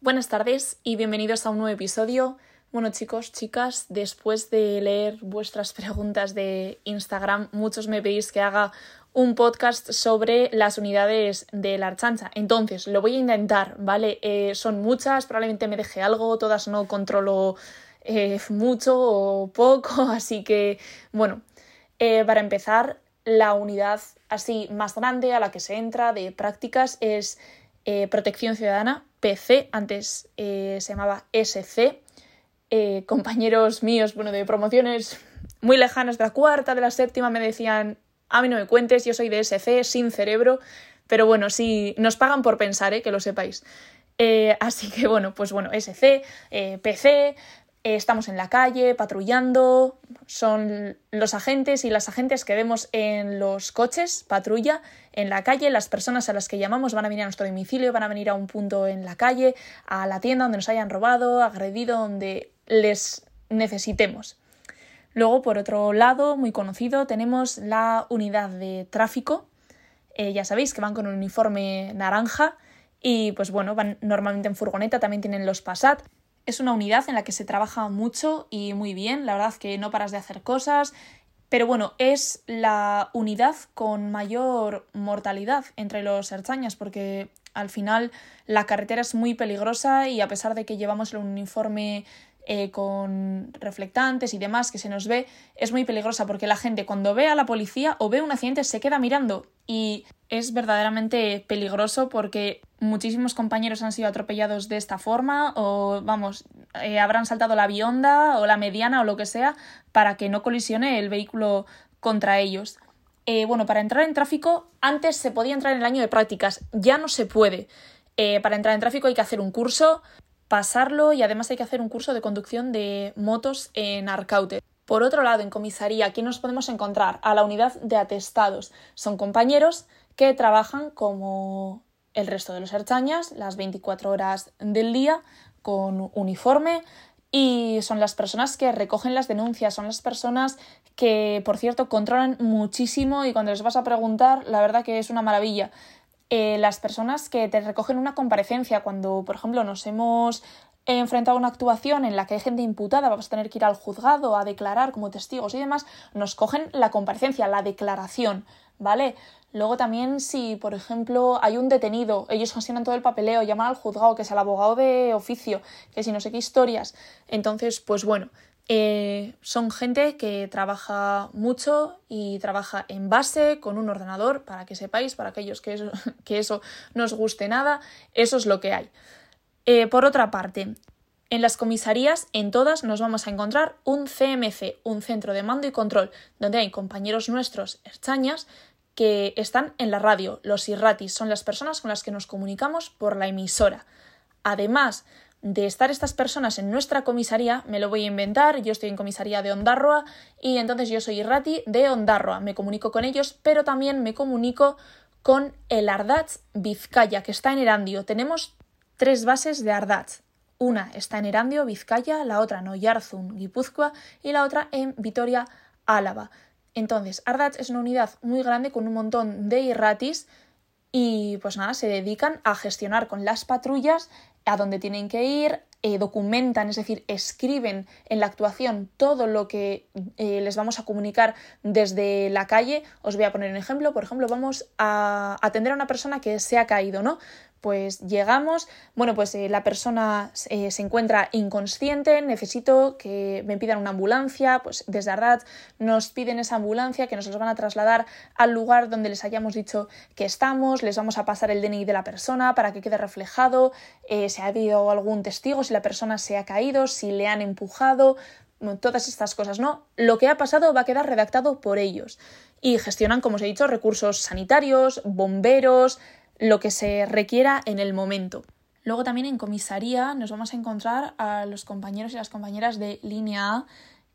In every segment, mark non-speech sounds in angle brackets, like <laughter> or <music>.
Buenas tardes y bienvenidos a un nuevo episodio. Bueno chicos, chicas, después de leer vuestras preguntas de Instagram, muchos me pedís que haga un podcast sobre las unidades de la archancha. Entonces, lo voy a intentar, ¿vale? Eh, son muchas, probablemente me deje algo, todas no controlo eh, mucho o poco, <laughs> así que, bueno, eh, para empezar, la unidad así más grande a la que se entra de prácticas es Protección Ciudadana, PC, antes se llamaba SC. <laughs> compañeros míos, bueno, de promociones muy lejanas de la cuarta, de la séptima, me decían a mí no me cuentes, yo soy de SC, sin cerebro, pero bueno, sí, nos pagan por pensar, ¿eh? que lo sepáis. Eh, así que bueno, pues bueno, SC, eh, PC, estamos en la calle patrullando, son los agentes y las agentes que vemos en los coches, patrulla, en la calle, las personas a las que llamamos van a venir a nuestro domicilio, van a venir a un punto en la calle, a la tienda donde nos hayan robado, agredido, donde les necesitemos. Luego, por otro lado, muy conocido, tenemos la unidad de tráfico. Eh, ya sabéis que van con un uniforme naranja y pues bueno, van normalmente en furgoneta, también tienen los Passat. Es una unidad en la que se trabaja mucho y muy bien, la verdad que no paras de hacer cosas, pero bueno, es la unidad con mayor mortalidad entre los erchañas porque al final la carretera es muy peligrosa y a pesar de que llevamos el uniforme eh, con reflectantes y demás que se nos ve es muy peligrosa porque la gente cuando ve a la policía o ve un accidente se queda mirando y es verdaderamente peligroso porque muchísimos compañeros han sido atropellados de esta forma o vamos, eh, habrán saltado la bionda o la mediana o lo que sea para que no colisione el vehículo contra ellos. Eh, bueno, para entrar en tráfico antes se podía entrar en el año de prácticas, ya no se puede. para entrar en tráfico hay que hacer un curso, pasarlo y además hay que hacer un curso de conducción de motos en Arcaute. Por otro lado, en comisaría, aquí nos podemos encontrar a la unidad de atestados. Son compañeros que trabajan como el resto de los archañas, las 24 horas del día, con uniforme, y son las personas que recogen las denuncias, son las personas que, por cierto, controlan muchísimo y cuando les vas a preguntar, la verdad que es una maravilla. Eh, las personas que te recogen una comparecencia cuando, por ejemplo, nos hemos enfrentado a una actuación en la que hay gente imputada, vamos a tener que ir al juzgado a declarar como testigos y demás, nos cogen la comparecencia, la declaración, ¿vale? Luego también si, por ejemplo, hay un detenido, ellos gestionan todo el papeleo, llaman al juzgado, que es el abogado de oficio, que si no sé qué historias. Entonces, pues bueno, eh, son gente que trabaja mucho y trabaja en base con un ordenador, para que sepáis, para aquellos que eso, <laughs> que eso no os guste nada, eso es lo que hay. Eh, por otra parte, en las comisarías, en todas, nos vamos a encontrar un CMC, un centro de mando y control, donde hay compañeros nuestros, erchañas, que están en la radio. Los irratis son las personas con las que nos comunicamos por la emisora. Además, de estar estas personas en nuestra comisaría, me lo voy a inventar, yo estoy en comisaría de Ondarroa y entonces yo soy Irrati de Ondarroa, me comunico con ellos, pero también me comunico con el Ardatz Vizcaya, que está en Erandio. Tenemos tres bases de Ardatz. Una está en Erandio, Vizcaya, la otra en Oyarzun, Guipúzcoa y la otra en Vitoria, Álava. Entonces, Ardatz es una unidad muy grande con un montón de irratis y pues nada, se dedican a gestionar con las patrullas a dónde tienen que ir, eh, documentan, es decir, escriben en la actuación todo lo que eh, les vamos a comunicar desde la calle. Os voy a poner un ejemplo. Por ejemplo, vamos a atender a una persona que se ha caído, ¿no? Pues llegamos, bueno, pues eh, la persona eh, se encuentra inconsciente, necesito que me pidan una ambulancia, pues desde Ardat nos piden esa ambulancia que nos los van a trasladar al lugar donde les hayamos dicho que estamos, les vamos a pasar el DNI de la persona para que quede reflejado eh, si ha habido algún testigo, si la persona se ha caído, si le han empujado, todas estas cosas, ¿no? Lo que ha pasado va a quedar redactado por ellos y gestionan, como os he dicho, recursos sanitarios, bomberos, lo que se requiera en el momento. Luego también en comisaría nos vamos a encontrar a los compañeros y las compañeras de línea A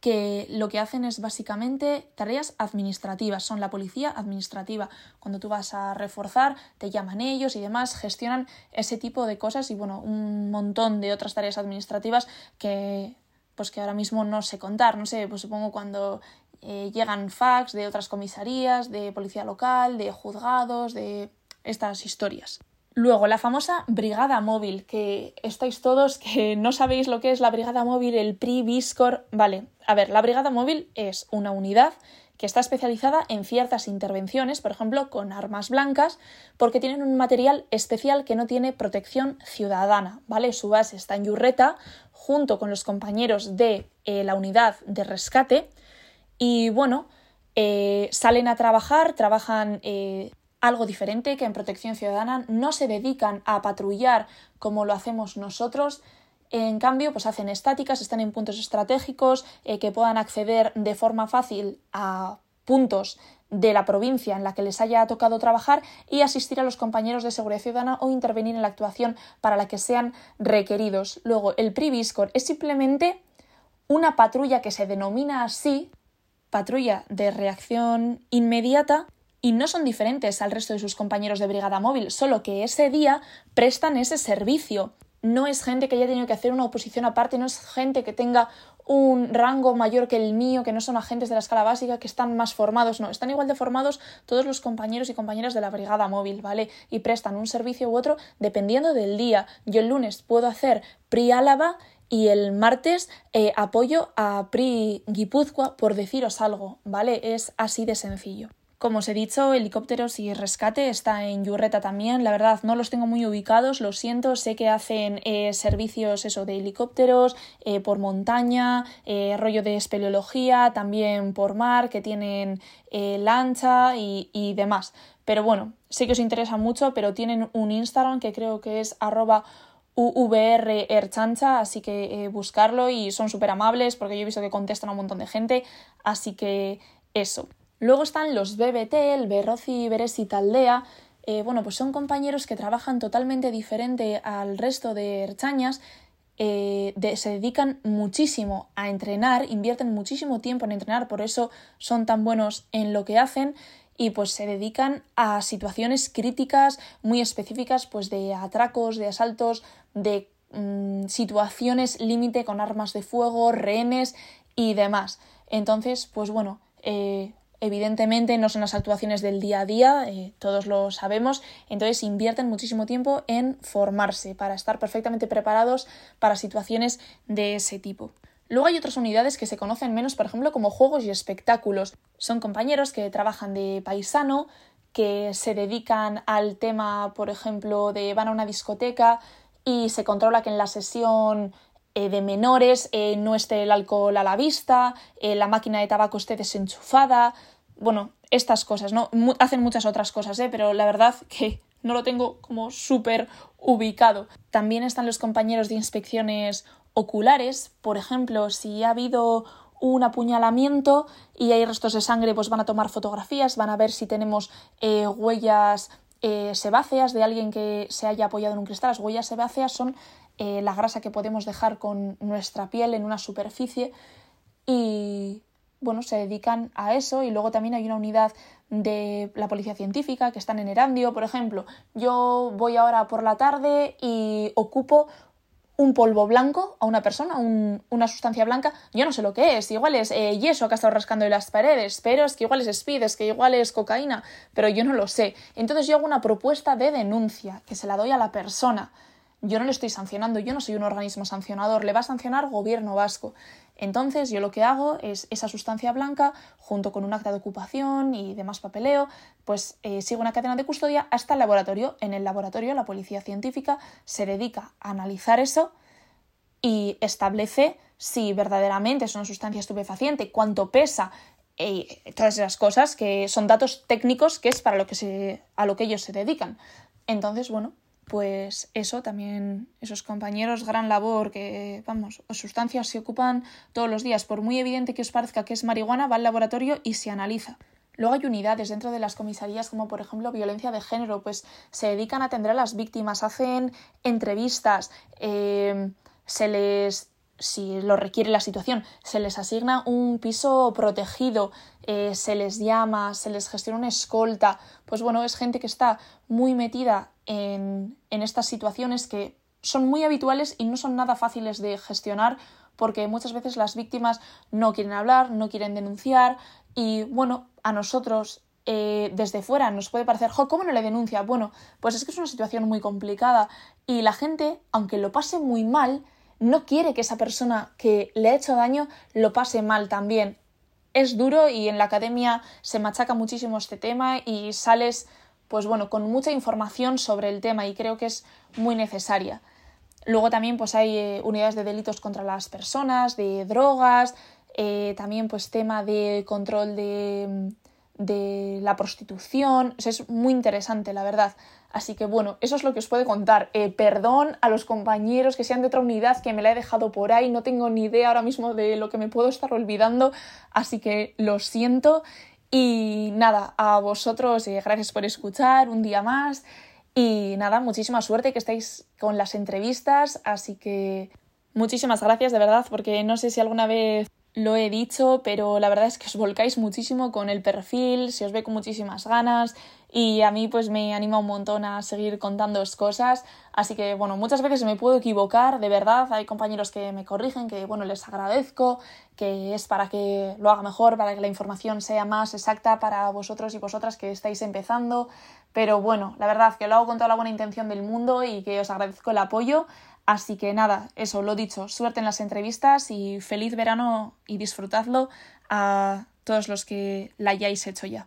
que lo que hacen es básicamente tareas administrativas, son la policía administrativa. Cuando tú vas a reforzar, te llaman ellos y demás, gestionan ese tipo de cosas y bueno, un montón de otras tareas administrativas que pues que ahora mismo no sé contar, no sé, pues supongo cuando eh, llegan fax de otras comisarías, de policía local, de juzgados, de estas historias. Luego, la famosa brigada móvil, que estáis todos que <laughs> no sabéis lo que es la brigada móvil, el PRI, Viscor. Vale, a ver, la brigada móvil es una unidad que está especializada en ciertas intervenciones, por ejemplo, con armas blancas, porque tienen un material especial que no tiene protección ciudadana, ¿vale? Su base está en Yurreta, junto con los compañeros de eh, la unidad de rescate, y bueno, eh, salen a trabajar, trabajan eh, algo diferente que en protección ciudadana no se dedican a patrullar como lo hacemos nosotros. En cambio, pues hacen estáticas, están en puntos estratégicos, eh, que puedan acceder de forma fácil a puntos de la provincia en la que les haya tocado trabajar y asistir a los compañeros de seguridad ciudadana o intervenir en la actuación para la que sean requeridos. Luego, el Priviscor es simplemente una patrulla que se denomina así, patrulla de reacción inmediata, y no son diferentes al resto de sus compañeros de brigada móvil, solo que ese día prestan ese servicio. No es gente que haya tenido que hacer una oposición aparte, no es gente que tenga un rango mayor que el mío, que no son agentes de la escala básica, que están más formados, no, están igual de formados todos los compañeros y compañeras de la brigada móvil, ¿vale? Y prestan un servicio u otro dependiendo del día. Yo el lunes puedo hacer PRI Álava y el martes eh, apoyo a PRI Guipúzcoa, por deciros algo, ¿vale? Es así de sencillo. Como os he dicho, helicópteros y rescate está en Yurreta también. La verdad, no los tengo muy ubicados, lo siento. Sé que hacen eh, servicios eso, de helicópteros eh, por montaña, eh, rollo de espeleología, también por mar, que tienen lancha y, y, demás. Pero bueno, sé que os interesa mucho, pero tienen un Instagram que creo que es arroba así que buscarlo y son súper amables porque yo he visto que contestan a un montón de gente, así que eso. Luego están los BBT, el Berrozi Beresi Taldea. Eh, bueno, pues son compañeros que trabajan totalmente diferente al resto de Erchañas. Eh, se dedican muchísimo a entrenar, invierten muchísimo tiempo en entrenar, por eso son tan buenos en lo que hacen y pues se dedican a situaciones críticas muy específicas pues de atracos, de asaltos, de mm, situaciones límite con armas de fuego, rehenes y demás. Entonces, pues bueno, eh, Evidentemente no son las actuaciones del día a día, eh, todos lo sabemos, entonces invierten muchísimo tiempo en formarse para estar perfectamente preparados para situaciones de ese tipo. Luego hay otras unidades que se conocen menos, por ejemplo, como juegos y espectáculos. Son compañeros que trabajan de paisano, que se dedican al tema, por ejemplo, de van a una discoteca y se controla que en la sesión eh, de menores eh, no esté el alcohol a la vista, la máquina de tabaco esté desenchufada, bueno, estas cosas, ¿no? hacen muchas otras cosas, ¿eh? Pero la verdad <laughs> que no lo tengo como súper ubicado. También están los compañeros de inspecciones oculares, por ejemplo, si ha habido un apuñalamiento y hay restos de sangre, pues van a tomar fotografías, van a ver si tenemos eh, huellas eh, sebáceas de alguien que se haya apoyado en un cristal. Las huellas sebáceas son eh, la grasa que podemos dejar con nuestra piel en una superficie y bueno, se dedican a eso y luego también hay una unidad de la policía científica que están en Erandio, por ejemplo. Yo voy ahora por la tarde y ocupo un polvo blanco a una persona, una sustancia blanca, yo no sé lo que es, igual es eh, yeso que ha estado rascando en las paredes, pero es que igual es speed, es que igual es cocaína, pero yo no lo sé. Entonces yo hago una propuesta de denuncia que se la doy a la persona. Yo no le estoy sancionando, yo no soy un organismo sancionador, le va a sancionar gobierno vasco. Entonces yo lo que hago es esa sustancia blanca, junto con un acta de ocupación y demás papeleo, pues eh, sigo una cadena de custodia hasta el laboratorio. En el laboratorio la policía científica se dedica a analizar eso y establece si verdaderamente es una sustancia estupefaciente, cuánto pesa, y todas esas cosas que son datos técnicos que es para lo que se, a lo que ellos se dedican. Entonces, bueno, pues eso también, esos compañeros, gran labor que, vamos, sustancias se ocupan todos los días. Por muy evidente que os parezca que es marihuana, va al laboratorio y se analiza. Luego hay unidades dentro de las comisarías como por ejemplo violencia de género, pues se dedican a atender a las víctimas, hacen entrevistas, eh, se les si lo requiere la situación, se les asigna un piso protegido, eh, se les llama, se les gestiona una escolta, pues bueno, es gente que está muy metida en, en estas situaciones que son muy habituales y no son nada fáciles de gestionar porque muchas veces las víctimas no quieren hablar, no quieren denunciar y bueno, a nosotros eh, desde fuera nos puede parecer, ¿cómo no le denuncia? Bueno, pues es que es una situación muy complicada y la gente, aunque lo pase muy mal, no quiere que esa persona que le ha hecho daño lo pase mal también. Es duro y en la academia se machaca muchísimo este tema y sales, pues bueno, con mucha información sobre el tema y creo que es muy necesaria. Luego también pues hay eh, unidades de delitos contra las personas, de drogas, eh, también pues tema de control de, de la prostitución. es muy interesante, la verdad. Así que bueno, eso es lo que os puedo contar. Eh, perdón a los compañeros que sean de otra unidad que me la he dejado por ahí. No tengo ni idea ahora mismo de lo que me puedo estar olvidando. Así que lo siento. Y nada, a vosotros, eh, gracias por escuchar un día más. Y nada, muchísima suerte que estáis con las entrevistas. Así que muchísimas gracias, de verdad, porque no sé si alguna vez lo he dicho, pero la verdad es que os volcáis muchísimo con el perfil, se os ve con muchísimas ganas y a mí pues me anima un montón a seguir contándoos cosas. Así que bueno, muchas veces me puedo equivocar, de verdad, hay compañeros que me corrigen, que bueno, les agradezco, que es para que lo haga mejor, para que la información sea más exacta para vosotros y vosotras que estáis empezando. Pero bueno, la verdad que lo hago con toda la buena intención del mundo y que os agradezco el apoyo. Así que nada, eso, lo dicho, suerte en las entrevistas y feliz verano y disfrutadlo a todos los que la hayáis hecho ya.